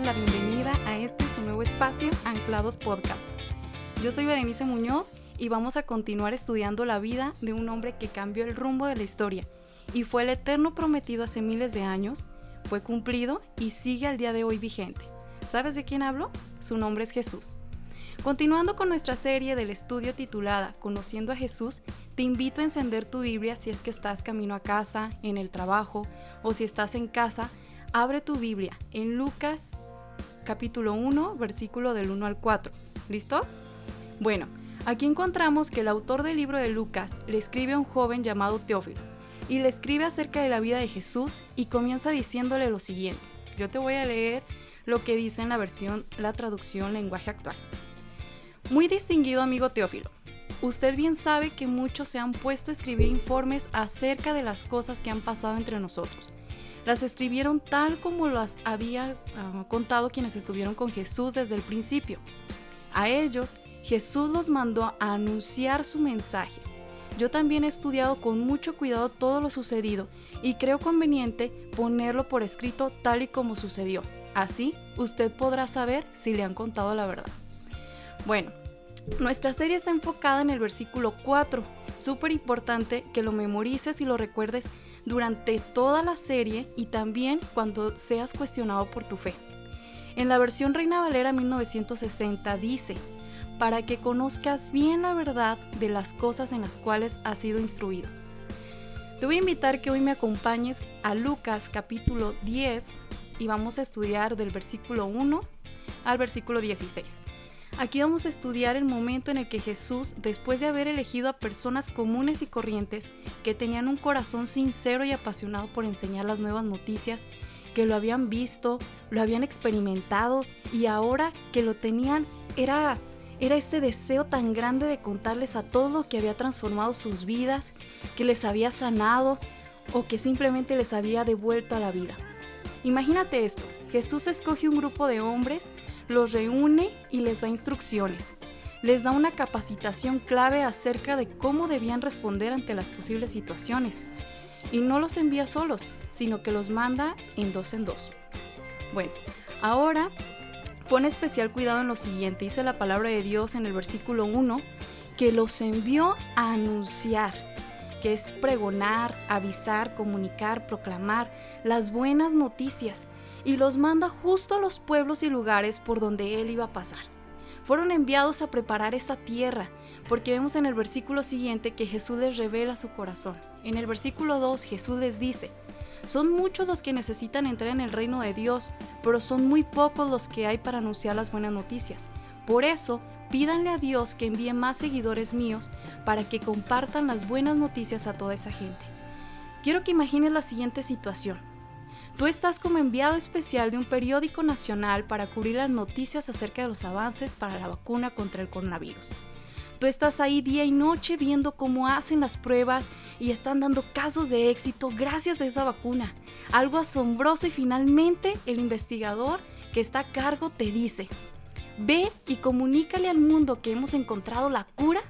la bienvenida a este su nuevo espacio, Anclados Podcast. Yo soy Berenice Muñoz y vamos a continuar estudiando la vida de un hombre que cambió el rumbo de la historia y fue el eterno prometido hace miles de años, fue cumplido y sigue al día de hoy vigente. ¿Sabes de quién hablo? Su nombre es Jesús. Continuando con nuestra serie del estudio titulada Conociendo a Jesús, te invito a encender tu Biblia si es que estás camino a casa, en el trabajo o si estás en casa Abre tu Biblia en Lucas capítulo 1, versículo del 1 al 4. ¿Listos? Bueno, aquí encontramos que el autor del libro de Lucas le escribe a un joven llamado Teófilo y le escribe acerca de la vida de Jesús y comienza diciéndole lo siguiente. Yo te voy a leer lo que dice en la versión, la traducción lenguaje actual. Muy distinguido amigo Teófilo, usted bien sabe que muchos se han puesto a escribir informes acerca de las cosas que han pasado entre nosotros las escribieron tal como las había ah, contado quienes estuvieron con Jesús desde el principio. A ellos, Jesús los mandó a anunciar su mensaje. Yo también he estudiado con mucho cuidado todo lo sucedido y creo conveniente ponerlo por escrito tal y como sucedió. Así, usted podrá saber si le han contado la verdad. Bueno, nuestra serie está enfocada en el versículo 4. Súper importante que lo memorices y lo recuerdes durante toda la serie y también cuando seas cuestionado por tu fe. En la versión Reina Valera 1960 dice, para que conozcas bien la verdad de las cosas en las cuales has sido instruido. Te voy a invitar que hoy me acompañes a Lucas capítulo 10 y vamos a estudiar del versículo 1 al versículo 16. Aquí vamos a estudiar el momento en el que Jesús, después de haber elegido a personas comunes y corrientes que tenían un corazón sincero y apasionado por enseñar las nuevas noticias, que lo habían visto, lo habían experimentado y ahora que lo tenían era era ese deseo tan grande de contarles a todos lo que había transformado sus vidas, que les había sanado o que simplemente les había devuelto a la vida. Imagínate esto, Jesús escoge un grupo de hombres los reúne y les da instrucciones. Les da una capacitación clave acerca de cómo debían responder ante las posibles situaciones. Y no los envía solos, sino que los manda en dos en dos. Bueno, ahora pone especial cuidado en lo siguiente. Dice la palabra de Dios en el versículo 1 que los envió a anunciar, que es pregonar, avisar, comunicar, proclamar las buenas noticias y los manda justo a los pueblos y lugares por donde él iba a pasar. Fueron enviados a preparar esa tierra, porque vemos en el versículo siguiente que Jesús les revela su corazón. En el versículo 2 Jesús les dice, son muchos los que necesitan entrar en el reino de Dios, pero son muy pocos los que hay para anunciar las buenas noticias. Por eso, pídanle a Dios que envíe más seguidores míos para que compartan las buenas noticias a toda esa gente. Quiero que imagines la siguiente situación. Tú estás como enviado especial de un periódico nacional para cubrir las noticias acerca de los avances para la vacuna contra el coronavirus. Tú estás ahí día y noche viendo cómo hacen las pruebas y están dando casos de éxito gracias a esa vacuna. Algo asombroso y finalmente el investigador que está a cargo te dice, ve y comunícale al mundo que hemos encontrado la cura,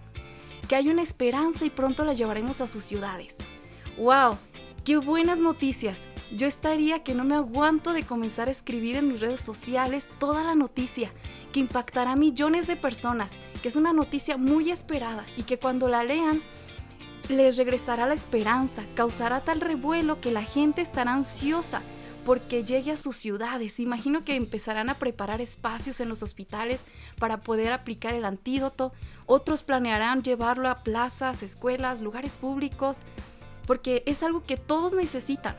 que hay una esperanza y pronto la llevaremos a sus ciudades. ¡Wow! ¡Qué buenas noticias! Yo estaría que no me aguanto de comenzar a escribir en mis redes sociales toda la noticia que impactará a millones de personas, que es una noticia muy esperada y que cuando la lean les regresará la esperanza, causará tal revuelo que la gente estará ansiosa porque llegue a sus ciudades. Imagino que empezarán a preparar espacios en los hospitales para poder aplicar el antídoto. Otros planearán llevarlo a plazas, escuelas, lugares públicos, porque es algo que todos necesitan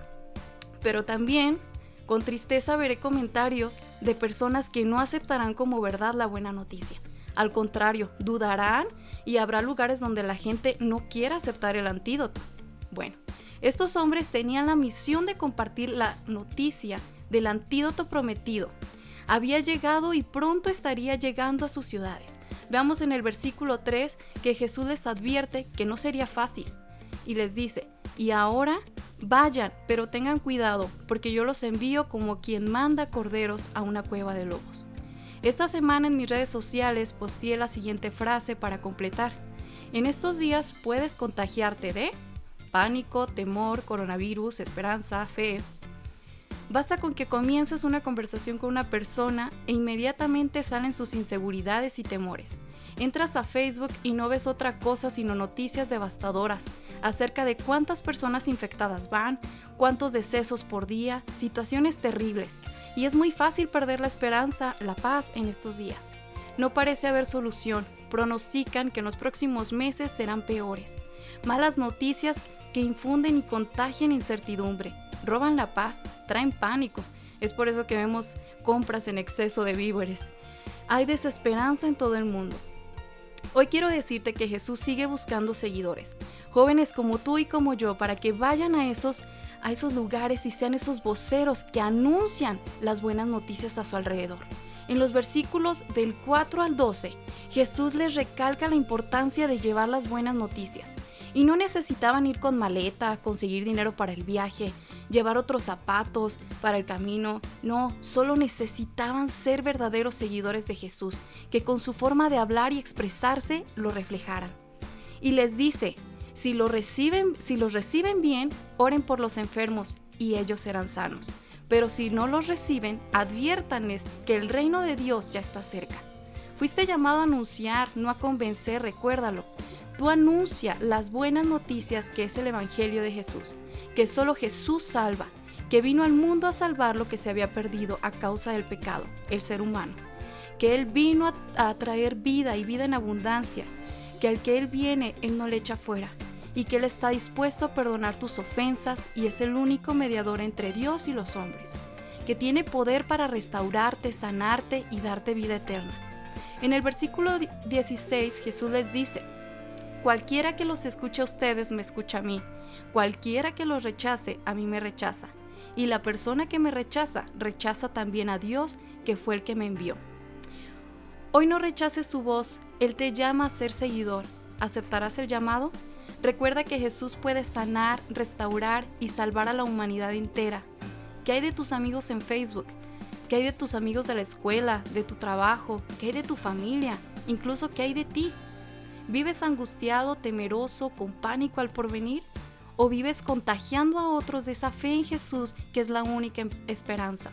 pero también con tristeza veré comentarios de personas que no aceptarán como verdad la buena noticia. Al contrario, dudarán y habrá lugares donde la gente no quiera aceptar el antídoto. Bueno, estos hombres tenían la misión de compartir la noticia del antídoto prometido. Había llegado y pronto estaría llegando a sus ciudades. Veamos en el versículo 3 que Jesús les advierte que no sería fácil y les dice, y ahora Vayan, pero tengan cuidado, porque yo los envío como quien manda corderos a una cueva de lobos. Esta semana en mis redes sociales posteé la siguiente frase para completar. En estos días puedes contagiarte de pánico, temor, coronavirus, esperanza, fe. Basta con que comiences una conversación con una persona e inmediatamente salen sus inseguridades y temores. Entras a Facebook y no ves otra cosa sino noticias devastadoras acerca de cuántas personas infectadas van, cuántos decesos por día, situaciones terribles. Y es muy fácil perder la esperanza, la paz en estos días. No parece haber solución, pronostican que en los próximos meses serán peores. Malas noticias que infunden y contagian incertidumbre, roban la paz, traen pánico. Es por eso que vemos compras en exceso de víveres. Hay desesperanza en todo el mundo. Hoy quiero decirte que Jesús sigue buscando seguidores, jóvenes como tú y como yo, para que vayan a esos, a esos lugares y sean esos voceros que anuncian las buenas noticias a su alrededor. En los versículos del 4 al 12, Jesús les recalca la importancia de llevar las buenas noticias. Y no necesitaban ir con maleta, conseguir dinero para el viaje, llevar otros zapatos para el camino. No, solo necesitaban ser verdaderos seguidores de Jesús, que con su forma de hablar y expresarse lo reflejaran. Y les dice, si, lo reciben, si los reciben bien, oren por los enfermos y ellos serán sanos pero si no los reciben, adviértanles que el reino de Dios ya está cerca. Fuiste llamado a anunciar, no a convencer, recuérdalo. Tú anuncia las buenas noticias que es el Evangelio de Jesús, que solo Jesús salva, que vino al mundo a salvar lo que se había perdido a causa del pecado, el ser humano, que Él vino a, traer vida y vida en abundancia, que al que Él viene, Él no le echa fuera, y que Él está dispuesto a perdonar tus ofensas y es el único mediador entre Dios y los hombres, que tiene poder para restaurarte, sanarte y darte vida eterna. En el versículo 16 Jesús les dice, Cualquiera que los escuche a ustedes me escucha a mí, cualquiera que los rechace a mí me rechaza, y la persona que me rechaza rechaza también a Dios que fue el que me envió. Hoy no rechaces su voz, Él te llama a ser seguidor. ¿Aceptarás el llamado? Recuerda que Jesús puede sanar, restaurar y salvar a la humanidad entera. ¿Qué hay de tus amigos en Facebook? ¿Qué hay de tus amigos de la escuela, de tu trabajo? ¿Qué hay de tu familia? Incluso qué hay de ti? ¿Vives angustiado, temeroso, con pánico al porvenir? ¿O vives contagiando a otros de esa fe en Jesús que es la única esperanza?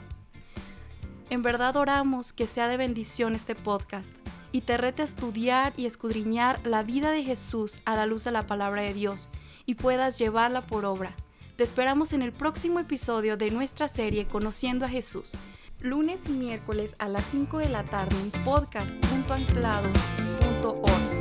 En verdad oramos que sea de bendición este podcast y te rete a estudiar y escudriñar la vida de Jesús a la luz de la palabra de Dios y puedas llevarla por obra. Te esperamos en el próximo episodio de nuestra serie Conociendo a Jesús, lunes y miércoles a las 5 de la tarde en podcast.anclados.com